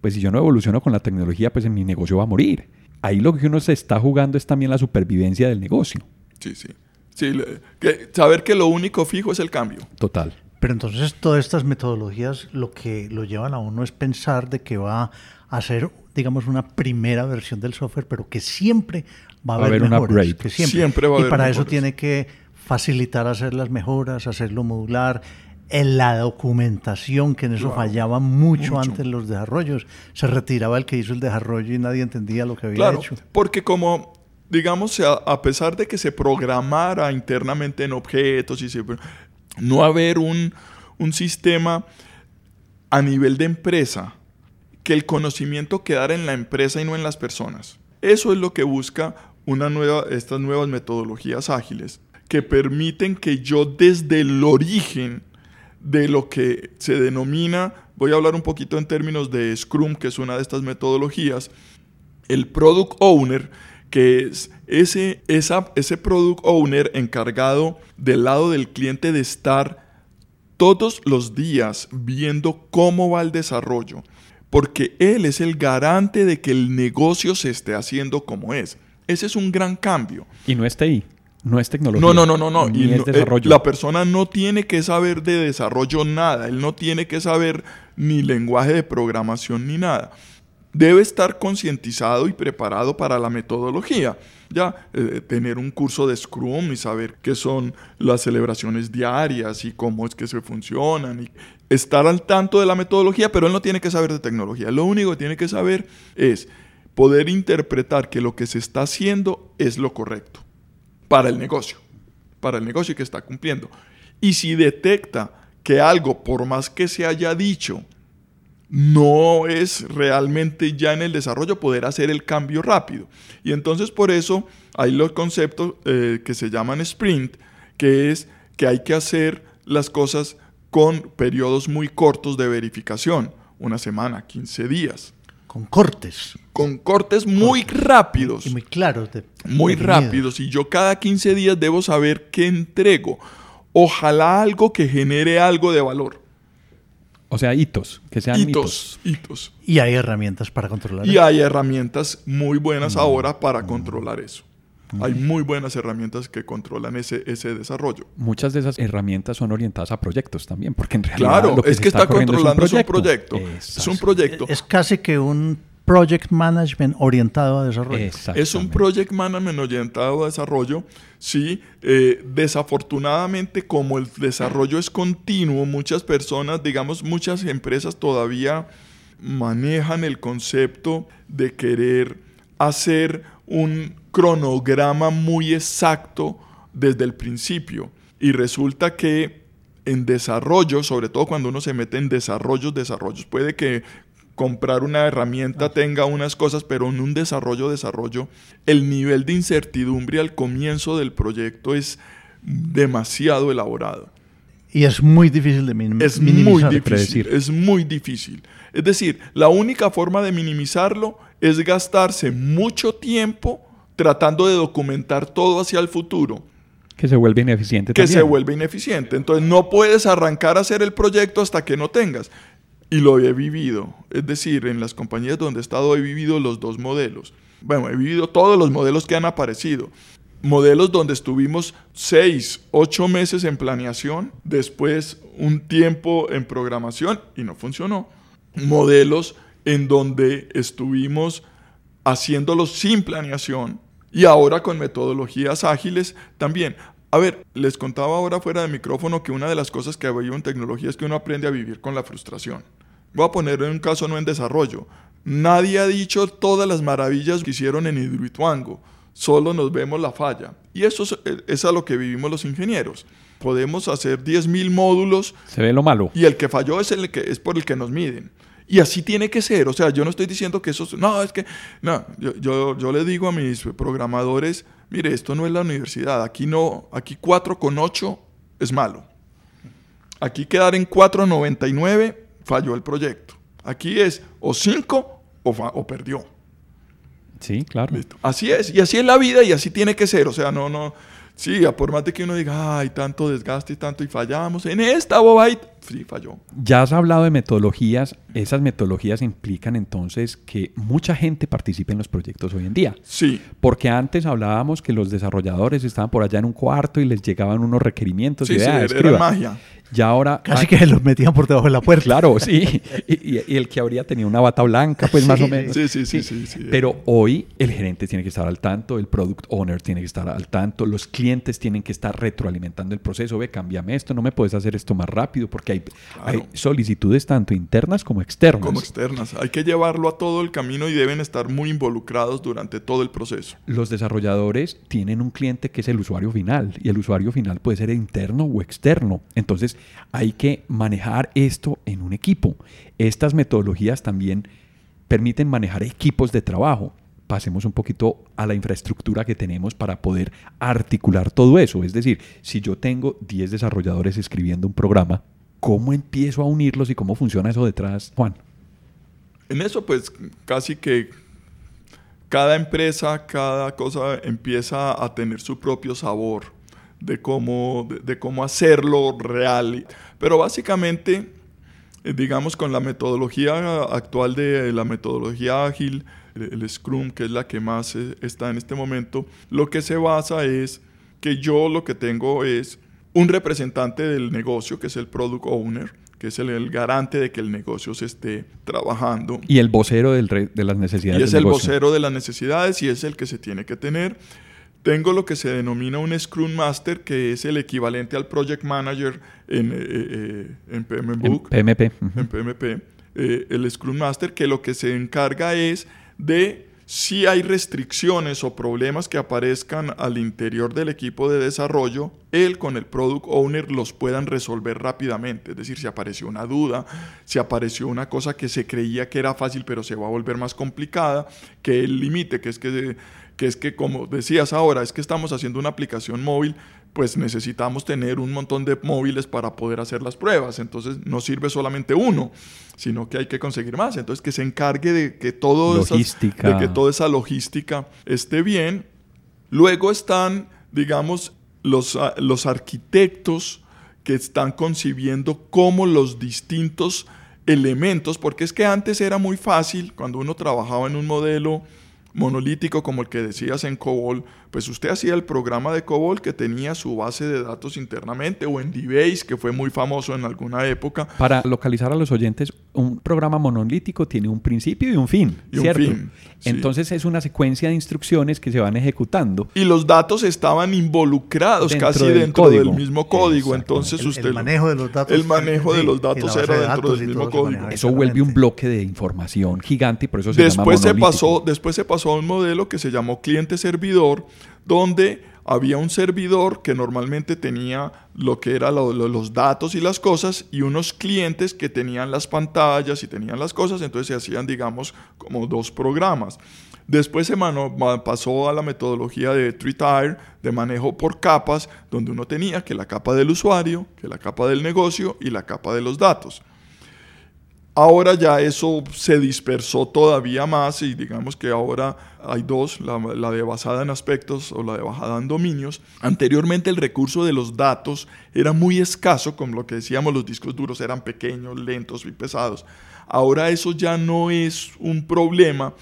pues si yo no evoluciono con la tecnología, pues en mi negocio va a morir. Ahí lo que uno se está jugando es también la supervivencia del negocio. Sí, sí. Sí, que saber que lo único fijo es el cambio. Total. Pero entonces todas estas metodologías lo que lo llevan a uno es pensar de que va a ser, digamos, una primera versión del software, pero que siempre va a Va a haber, haber un mejoras, upgrade. que siempre. Siempre va a y haber para eso tiene que facilitar hacer las mejoras, hacerlo modular, en la documentación, que en eso Claro, fallaba mucho, mucho. antes los desarrollos. Se retiraba el que hizo el desarrollo y nadie entendía lo que había Claro, hecho. porque como, digamos, a pesar de que se programara internamente en objetos y se, no haber un, un sistema a nivel de empresa, que el conocimiento quedara en la empresa y no en las personas. Eso es lo que busca una nueva, estas nuevas metodologías ágiles, que permiten que yo desde el origen de lo que se denomina, voy a hablar un poquito en términos de Scrum, que es una de estas metodologías, el product owner, que es ese, esa, ese product owner encargado del lado del cliente de estar todos los días viendo cómo va el desarrollo, porque él es el garante de que el negocio se esté haciendo como es. Ese es un gran cambio. Y no es TI, no es tecnología. No, no, no, no, no. Ni Y es no- eh, desarrollo. la persona no tiene que saber de desarrollo nada. Él no tiene que saber ni lenguaje de programación ni nada. Debe estar concientizado y preparado para la metodología. Ya, eh, tener un curso de Scrum y saber qué son las celebraciones diarias y cómo es que se funcionan. Y estar al tanto de la metodología, pero él no tiene que saber de tecnología. Lo único que tiene que saber es poder interpretar que lo que se está haciendo es lo correcto para el negocio, para el negocio que está cumpliendo. Y si detecta que algo, por más que se haya dicho, no es realmente ya en el desarrollo, poder hacer el cambio rápido. Y entonces por eso hay los conceptos eh, que se llaman sprint, que es que hay que hacer las cosas con periodos muy cortos de verificación, una semana, 15 días, Con cortes. con cortes muy rápidos Y muy claros. de- muy rápidos y yo cada 15 días debo saber qué entrego. Ojalá algo que genere algo de valor. O sea, hitos, que sean hitos. Hitos, Y hay herramientas para controlar Y hay herramientas muy buenas mm. ahora para controlar eso. Hay muy buenas herramientas que controlan ese, ese desarrollo. Muchas de esas herramientas son orientadas a proyectos también, porque en realidad. Claro, es que está, controlando es un proyecto. Es un proyecto. Es casi que un project management orientado a desarrollo. Es un project management orientado a desarrollo. Sí, eh, desafortunadamente como el desarrollo es continuo, muchas personas, digamos, muchas empresas todavía manejan el concepto de querer hacer un cronograma muy exacto desde el principio. Y resulta que en desarrollo, sobre todo cuando uno se mete en desarrollos, desarrollos, puede que comprar una herramienta tenga unas cosas, pero en un desarrollo, desarrollo, el nivel de incertidumbre al comienzo del proyecto es demasiado elaborado. Y es muy difícil de minimizar. Es muy difícil. Es muy difícil. Es decir, la única forma de minimizarlo es gastarse mucho tiempo tratando de documentar todo hacia el futuro. Que se vuelve ineficiente. Que se vuelve ineficiente. Entonces no puedes arrancar a hacer el proyecto hasta que no tengas. Y lo he vivido. Es decir, en las compañías donde he estado he vivido los dos modelos. Bueno, he vivido todos los modelos que han aparecido. Modelos donde estuvimos seis, ocho meses en planeación, después un tiempo en programación y no funcionó. Modelos en donde estuvimos haciéndolos sin planeación y ahora con metodologías ágiles también. A ver, les contaba ahora fuera de micrófono que una de las cosas que veo en tecnología es que uno aprende a vivir con la frustración. Voy a poner un caso no en desarrollo. Nadie ha dicho todas las maravillas que hicieron en Hidroituango. Solo nos vemos la falla. Y eso es, es a lo que vivimos los ingenieros. Podemos hacer 10.000 módulos. Se ve lo malo. Y el que falló es, el que, es por el que nos miden. Y así tiene que ser. O sea, yo no estoy diciendo que eso... No, es que... No, yo, yo, le digo a mis programadores, mire, esto no es la universidad. Aquí no, aquí 4 con 8 es malo. Aquí quedar en 4.99 falló el proyecto. Aquí es o 5 o, o, perdió. Sí, claro. Así es. Y así es la vida y así tiene que ser. O sea, no, no... Sí, por más de que uno diga, ay, tanto desgaste y tanto y fallamos, en esta bobait, sí, falló. Ya has hablado de metodologías, esas metodologías implican entonces que mucha gente participe en los proyectos hoy en día. Sí. Porque antes hablábamos que los desarrolladores estaban por allá en un cuarto y les llegaban unos requerimientos. Sí, y sí, era magia. Ya ahora... Casi que los metían por debajo de la puerta. Claro, sí. Y, el que habría tenido una bata blanca, pues más o menos. Sí sí, sí sí, sí, Pero hoy el gerente tiene que estar al tanto, el product owner tiene que estar al tanto, los clientes tienen que estar retroalimentando el proceso. Ve, cámbiame esto, no me puedes hacer esto más rápido, porque hay, hay solicitudes tanto internas como externas. Como externas. Hay que llevarlo a todo el camino y deben estar muy involucrados durante todo el proceso. Los desarrolladores tienen un cliente que es el usuario final y el usuario final puede ser interno o externo. Entonces, hay que manejar esto en un equipo. Estas metodologías también permiten manejar equipos de trabajo. Pasemos un poquito a la infraestructura que tenemos para poder articular todo eso. Es decir, si yo tengo 10 desarrolladores escribiendo un programa, ¿cómo empiezo a unirlos y cómo funciona eso detrás, Juan? En eso, pues casi que cada empresa, cada cosa empieza a tener su propio sabor de cómo, de, cómo hacerlo real. Pero básicamente, eh, digamos, con la metodología actual de la metodología ágil, el, Scrum, que es la que más eh, está en este momento, lo que se basa es que yo lo que tengo es un representante del negocio, que es el product owner, que es el, garante de que el negocio se esté trabajando. Y el vocero del de las necesidades. Y es el vocero de las necesidades y es el que se tiene que tener. Tengo lo que se denomina un Scrum Master, que es el equivalente al Project Manager en, eh, eh, PMBOK. En PMP. En PMP. Eh, el Scrum Master, que lo que se encarga es de si hay restricciones o problemas que aparezcan al interior del equipo de desarrollo, él con el product owner los puedan resolver rápidamente. Es decir, si apareció una duda, si apareció una cosa que se creía que era fácil pero se va a volver más complicada, que el límite, que es que que es que como decías ahora, es que estamos haciendo una aplicación móvil, pues necesitamos tener un montón de móviles para poder hacer las pruebas. Entonces no sirve solamente uno, sino que hay que conseguir más. Entonces que se encargue de que, todo de que toda esa logística esté bien. Luego están, digamos, los, los arquitectos que están concibiendo cómo los distintos elementos, porque es que antes era muy fácil, cuando uno trabajaba en un modelo monolítico como el que decías en COBOL, pues usted hacía el programa de COBOL que tenía su base de datos internamente o en DBase, que fue muy famoso en alguna época. Para localizar a los oyentes, un programa monolítico tiene un principio y un fin, Y un ¿cierto? fin, sí. Entonces es una secuencia de instrucciones que se van ejecutando. Y los datos estaban involucrados Dentro casi del dentro código. del mismo código. Entonces El, usted... el manejo de los datos. el manejo de los datos era de dentro del mismo se código. Eso vuelve un bloque de información gigante y por eso se llama Después se, monolítico. pasó, después se pasó a un modelo que se llamó cliente-servidor, donde había un servidor que normalmente tenía lo que eran los datos y las cosas y unos clientes que tenían las pantallas y tenían las cosas, entonces se hacían, digamos, como dos programas. Después se pasó a la metodología de three-tier, de manejo por capas, donde uno tenía que la capa del usuario, que la capa del negocio y la capa de los datos. Ahora ya eso se dispersó todavía más y digamos que ahora hay dos, la, la de basada en aspectos o la de basada en dominios. Anteriormente el recurso de los datos era muy escaso, como lo que decíamos, los discos duros eran pequeños, lentos y pesados. Ahora eso ya no es un problema.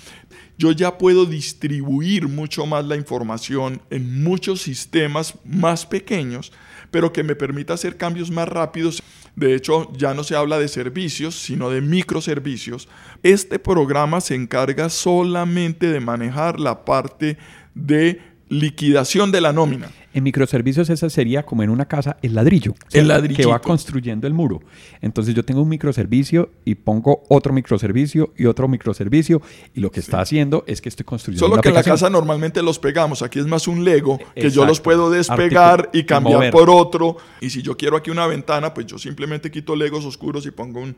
Yo ya puedo distribuir mucho más la información en muchos sistemas más pequeños, pero que me permita hacer cambios más rápidos. De hecho, ya no se habla de servicios, sino de microservicios. Este programa se encarga solamente de manejar la parte de liquidación de la nómina. En microservicios esa sería como en una casa el ladrillo. El ¿cierto? ladrillito. Que va construyendo el muro. Entonces yo tengo un microservicio y pongo otro microservicio y otro microservicio y lo que está haciendo es que estoy construyendo Solo una que en la casa normalmente los pegamos. Aquí es más un Lego que yo los puedo despegar y cambiar por otro. Y si yo quiero aquí una ventana, pues yo simplemente quito Legos oscuros y pongo un,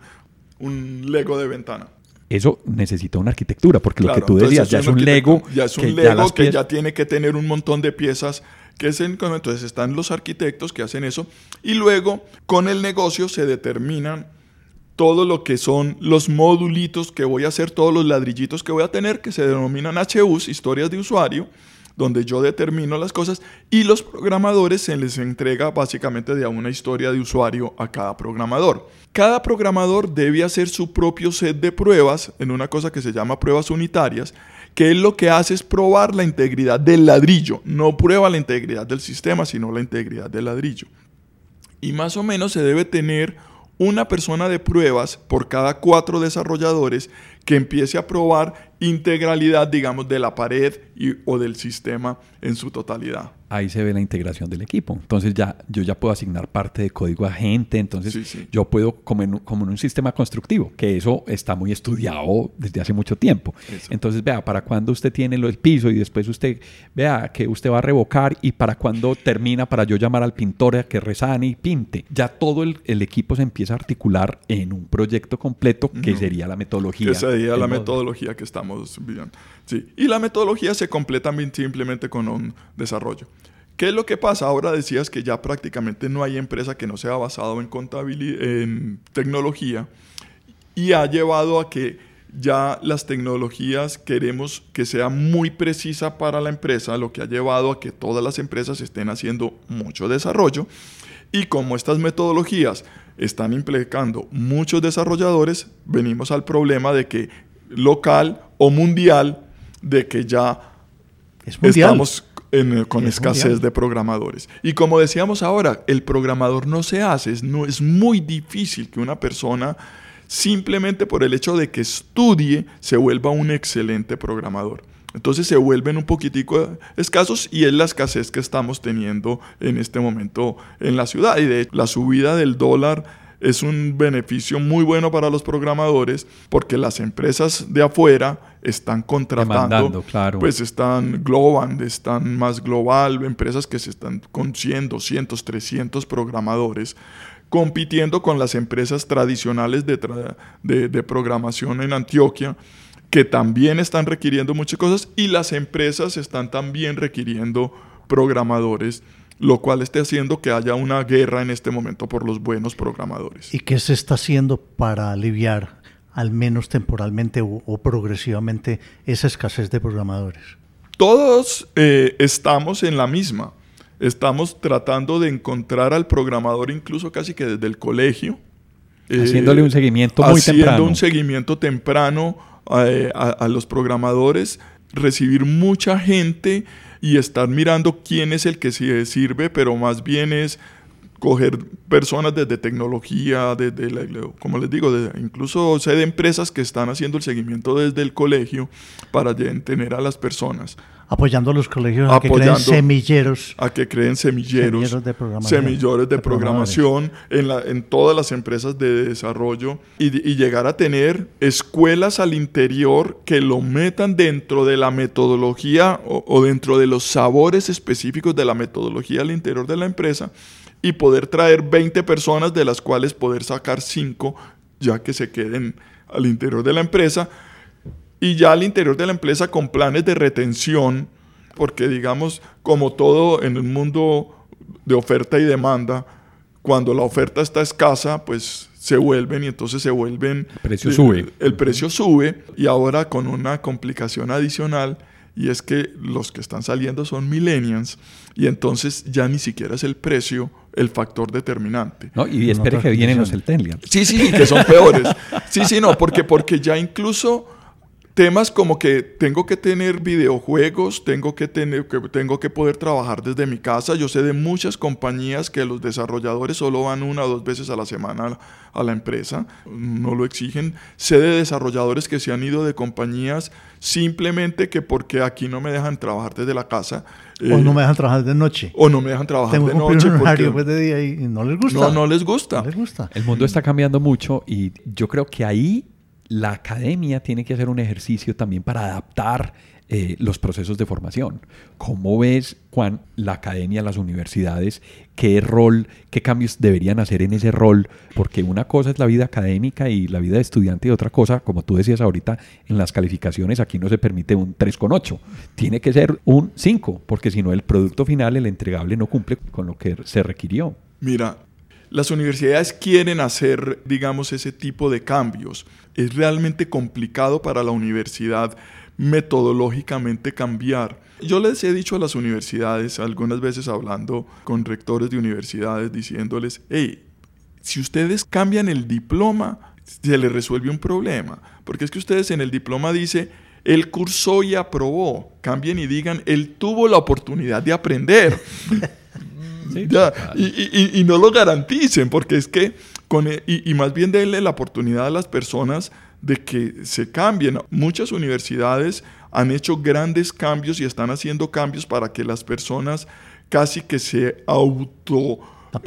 un Lego de ventana. Eso necesita una arquitectura, porque lo que tú decías ya es un Lego. Ya es un que Lego que piezas- ya tiene que tener un montón de piezas. Que es en- entonces están los arquitectos que hacen eso. Y luego con el negocio se determinan todo lo que son los modulitos que voy a hacer, todos los ladrillitos que voy a tener, que se denominan HUs, historias de usuario, donde yo determino las cosas y los programadores se les entrega básicamente de una historia de usuario a cada programador. Cada programador debe hacer su propio set de pruebas en una cosa que se llama pruebas unitarias, que es lo que hace es probar la integridad del ladrillo, no prueba la integridad del sistema, sino la integridad del ladrillo. Y más o menos se debe tener una persona de pruebas por cada cuatro desarrolladores que empiece a probar integralidad, digamos, de la pared y, o del sistema en su totalidad. Ahí se ve la integración del equipo. Entonces ya yo ya puedo asignar parte de código a gente, entonces Sí, sí. yo puedo como en, un- como en un sistema constructivo, que eso está muy estudiado desde hace mucho tiempo. Eso. Entonces vea, para cuando usted tiene el piso y después usted vea que usted va a revocar y para cuando termina para yo llamar al pintor a que resane y pinte. Ya todo el, el equipo se empieza a articular en un proyecto completo que sería la metodología. Que sería la metodología que estamos viendo. Sí. Y la metodología se completa simplemente con un desarrollo. ¿Qué es lo que pasa? Ahora decías que ya prácticamente no hay empresa que no sea basado en en tecnología, y ha llevado a que ya las tecnologías queremos que sea muy precisa para la empresa, lo que ha llevado a que todas las empresas estén haciendo mucho desarrollo. Y como estas metodologías están implicando muchos desarrolladores, venimos al problema de que local o mundial, de que ya Es estamos en- con Es escasez mundial. de programadores. Y como decíamos ahora, el programador no se hace, es, no, es muy difícil que una persona simplemente por el hecho de que estudie se vuelva un excelente programador. Entonces se vuelven un poquitico escasos y es la escasez que estamos teniendo en este momento en la ciudad. Y de hecho, la subida del dólar es un beneficio muy bueno para los programadores porque las empresas de afuera están contratando, Demandando, claro. pues están Globant, están más global, empresas que se están con 100, 200, 300 programadores compitiendo con las empresas tradicionales de, tra- de- de programación en Antioquia, que también están requiriendo muchas cosas y las empresas están también requiriendo programadores, lo cual está haciendo que haya una guerra en este momento por los buenos programadores. ¿Y qué se está haciendo para aliviar, al menos temporalmente o, o progresivamente, esa escasez de programadores? Todos eh, estamos en la misma. Estamos tratando de encontrar al programador incluso casi que desde el colegio. Haciéndole un seguimiento muy haciendo temprano. un seguimiento temprano eh, a, a los programadores, recibir mucha gente y estar mirando quién es el que se sirve, pero más bien es coger personas desde tecnología, desde, la- como les digo, incluso sé de empresas que están haciendo el seguimiento desde el colegio para tener a las personas, Apoyando a los colegios a que creen semilleros. a que creen semilleros, Semilleros de programación. semilleros de, De programación en, la- en todas las empresas de desarrollo y, y llegar a tener escuelas al interior que lo metan dentro de la metodología o, o dentro de los sabores específicos de la metodología al interior de la empresa y poder traer 20 personas de las cuales poder sacar 5 ya que se queden al interior de la empresa y ya al interior de la empresa con planes de retención, porque digamos, como todo en el mundo de oferta y demanda, cuando la oferta está escasa, pues se vuelven y entonces se vuelven... El precio sube. El precio sube y ahora con una complicación adicional y es que los que están saliendo son millennials y entonces ya ni siquiera es el precio el factor determinante. ¿no? Y espere que vienen los. Centennials. Sí, sí, que son peores. Sí, sí, no, porque, porque ya incluso temas como que tengo que tener videojuegos, tengo que, tener, que tengo que poder trabajar desde mi casa. Yo sé de muchas compañías que los desarrolladores solo van una o dos veces a la semana a la, a la empresa, no lo exigen. Sé de desarrolladores que se han ido de compañías simplemente que porque aquí no me dejan trabajar desde la casa. O eh, no me dejan trabajar de noche. o no me dejan trabajar Tengo de noche. un horario porque pues, de día y y no les gusta. no, no les gusta. No les gusta. El mundo está cambiando mucho y yo creo que ahí la academia tiene que hacer un ejercicio también para adaptar eh, los procesos de formación. ¿Cómo ves, Juan, la academia, las universidades, qué rol, qué cambios deberían hacer en ese rol? Porque una cosa es la vida académica y la vida de estudiante y otra cosa, como tú decías ahorita, en las calificaciones aquí no se permite un 3,8. Tiene que ser un 5, porque si no el producto final, el entregable, no cumple con lo que se requirió. Mira, las universidades quieren hacer, digamos, ese tipo de cambios. Es realmente complicado para la universidad metodológicamente cambiar. Yo les he dicho a las universidades, algunas veces hablando con rectores de universidades, diciéndoles, hey, si ustedes cambian el diploma, se les resuelve un problema. Porque es que ustedes en el diploma dice, él cursó y aprobó. Cambien y digan, él tuvo la oportunidad de aprender. Ya, y, y- y no lo garanticen, porque es que, con, e- y, y más bien denle la oportunidad a las personas de que se cambien. Muchas universidades han hecho grandes cambios y están haciendo cambios para que las personas casi que se auto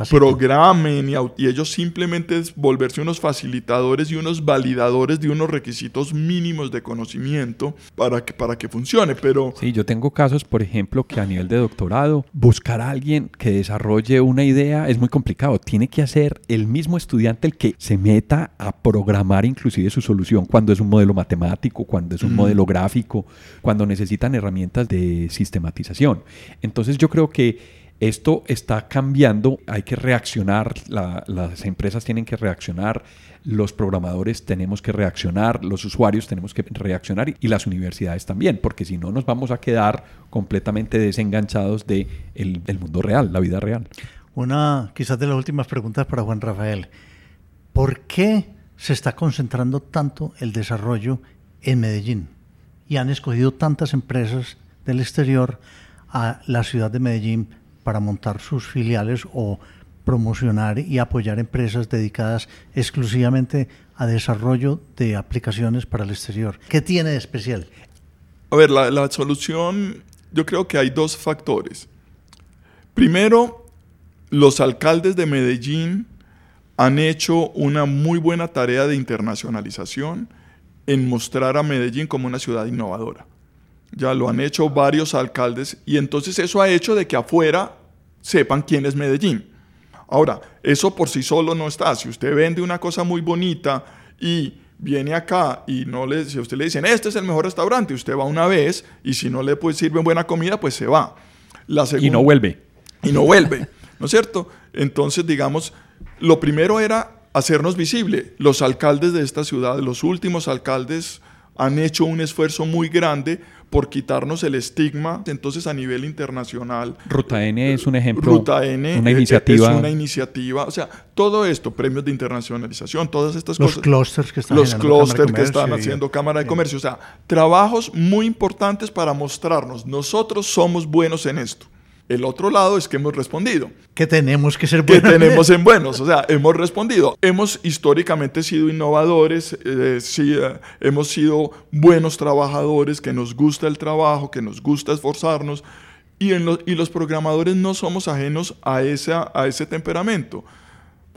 Programen y, ellos simplemente es volverse unos facilitadores y unos validadores de unos requisitos mínimos de conocimiento para que, para que funcione. Pero Sí, yo tengo casos, por ejemplo, que a nivel de doctorado, buscar a alguien que desarrolle una idea es muy complicado. Tiene que hacer el mismo estudiante el que se meta a programar inclusive su solución cuando es un modelo matemático, cuando es un modelo gráfico, cuando necesitan herramientas de sistematización. Entonces yo creo que esto está cambiando, hay que reaccionar, la- las empresas tienen que reaccionar, los programadores tenemos que reaccionar, los usuarios tenemos que reaccionar y, las universidades también, porque si no nos vamos a quedar completamente desenganchados del de mundo real, la vida real. Una quizás de las últimas preguntas para Juan Rafael. ¿Por qué se está concentrando tanto el desarrollo en Medellín? Y han escogido tantas empresas del exterior a la ciudad de Medellín para montar sus filiales o promocionar y apoyar empresas dedicadas exclusivamente a desarrollo de aplicaciones para el exterior. ¿Qué tiene de especial? A ver, la, la solución, yo creo que hay dos factores. Primero, los alcaldes de Medellín han hecho una muy buena tarea de internacionalización en mostrar a Medellín como una ciudad innovadora. Ya lo han hecho varios alcaldes y entonces eso ha hecho de que afuera sepan quién es Medellín. Ahora, eso por sí solo no está. Si usted vende una cosa muy bonita y viene acá y no le, si a usted le dicen, este es el mejor restaurante, usted va una vez y si no le pues, sirven buena comida, pues se va. La Y no vuelve. y no vuelve, ¿no es cierto? Entonces, digamos, lo primero era hacernos visible. Los alcaldes de esta ciudad, los últimos alcaldes, han hecho un esfuerzo muy grande por quitarnos el estigma. Entonces, a nivel internacional. Ruta N es un ejemplo. Ruta N una es- iniciativa. es una iniciativa. O sea, todo esto, premios de internacionalización, todas estas Los cosas. clústeres que están los clústeres que están y- haciendo Cámara de Comercio. O sea, trabajos muy importantes para mostrarnos. Nosotros somos buenos en esto. El otro lado es que hemos respondido. Que tenemos que ser que buenos. tenemos en buenos. O sea, hemos respondido. Hemos históricamente sido innovadores, eh, sí, eh, hemos sido buenos trabajadores, que nos gusta el trabajo, que nos gusta esforzarnos. Y, en lo- y los programadores no somos ajenos a, esa, a ese temperamento.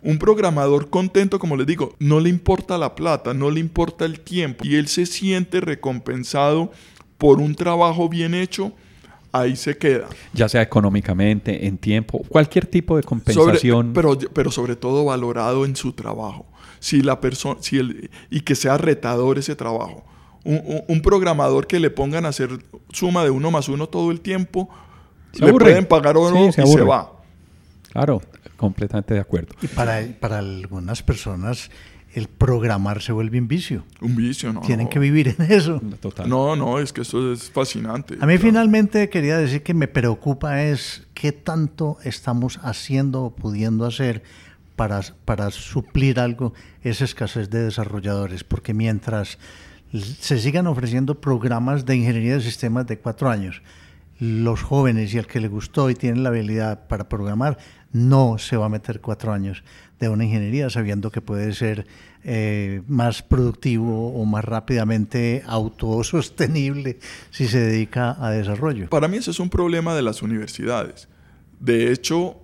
Un programador contento, como les digo, no le importa la plata, no le importa el tiempo. Y él se siente recompensado por un trabajo bien hecho, ahí se queda. ya sea económicamente, en tiempo, cualquier tipo de Sobre- compensación. pero, pero sobre todo valorado en su trabajo. Si la persona, si el, y que sea retador ese trabajo. Un, un- un programador que le pongan a hacer suma de uno más uno todo el tiempo, Se le aburre. pueden pagar o Sí, no se y se va. Claro, completamente de acuerdo. Y para, para algunas personas el programar se vuelve un vicio. Un vicio, ¿no? Tienen que vivir en eso. Total. No, no, es que eso es fascinante. A mí finalmente quería decir que me preocupa es qué tanto estamos haciendo o pudiendo hacer para, para suplir algo esa escasez de desarrolladores, porque mientras se sigan ofreciendo programas de ingeniería de sistemas de cuatro años, los jóvenes y al que le gustó y tiene la habilidad para programar, no se va a meter cuatro años de una ingeniería sabiendo que puede ser eh, más productivo o más rápidamente autosostenible si se dedica a desarrollo. Para mí ese es un problema de las universidades. De hecho,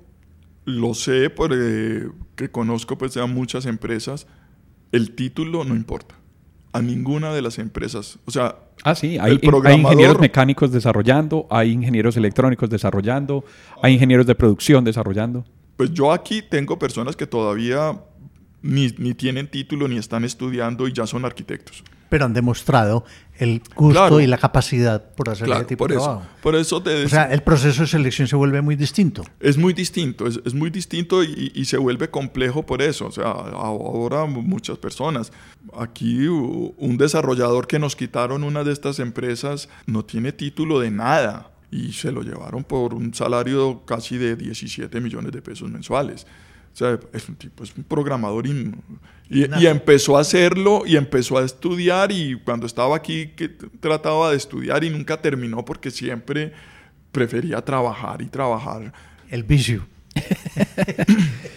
lo sé porque conozco pues a muchas empresas, el título no importa. A ninguna de las empresas. O sea, Ah, sí, hay, hay ingenieros mecánicos desarrollando, hay ingenieros electrónicos desarrollando, hay ingenieros de producción desarrollando. Pues yo aquí tengo personas que todavía ni, ni tienen título ni están estudiando y ya son arquitectos. Pero han demostrado el gusto Claro. y la capacidad por hacer Claro, ese tipo por de eso, trabajo. por eso te O sea, el proceso de selección se vuelve muy distinto. Es muy distinto, es, es muy distinto y, y se vuelve complejo por eso. O sea, ahora muchas personas. Aquí un desarrollador que nos quitaron una de estas empresas no tiene título de nada y se lo llevaron por un salario casi de 17 millones de pesos mensuales. O sea, es un tipo, es un programador in- y, y empezó a hacerlo y empezó a estudiar y cuando estaba aquí que trataba de estudiar y nunca terminó porque siempre prefería trabajar y trabajar. El vicio.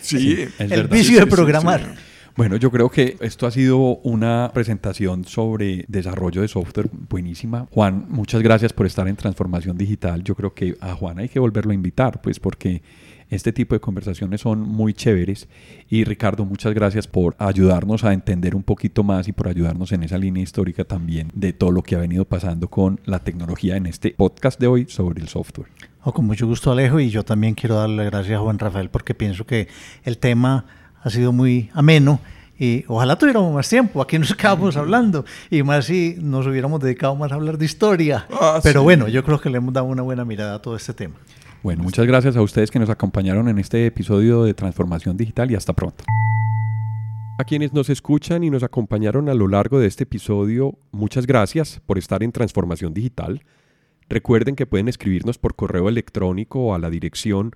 Sí, Es el verdad. vicio Sí, de sí, sí, programar. sí. Bueno, yo creo que esto ha sido una presentación sobre desarrollo de software buenísima. Juan, muchas gracias por estar en Transformación Digital. Yo creo que a Juan hay que volverlo a invitar, pues porque este tipo de conversaciones son muy chéveres. Y Ricardo, muchas gracias por ayudarnos a entender un poquito más y por ayudarnos en esa línea histórica también de todo lo que ha venido pasando con la tecnología en este podcast de hoy sobre el software. Oh, con mucho gusto, Alejo, y yo también quiero darle gracias a Juan Rafael porque pienso que el tema ha sido muy ameno y ojalá tuviéramos más tiempo. Aquí nos quedamos hablando y más si nos hubiéramos dedicado más a hablar de historia. Ah, Pero sí. bueno, yo creo que le hemos dado una buena mirada a todo este tema. Bueno, muchas gracias a ustedes que nos acompañaron en este episodio de Transformación Digital y hasta pronto. A quienes nos escuchan y nos acompañaron a lo largo de este episodio, muchas gracias por estar en Transformación Digital. Recuerden que pueden escribirnos por correo electrónico a la dirección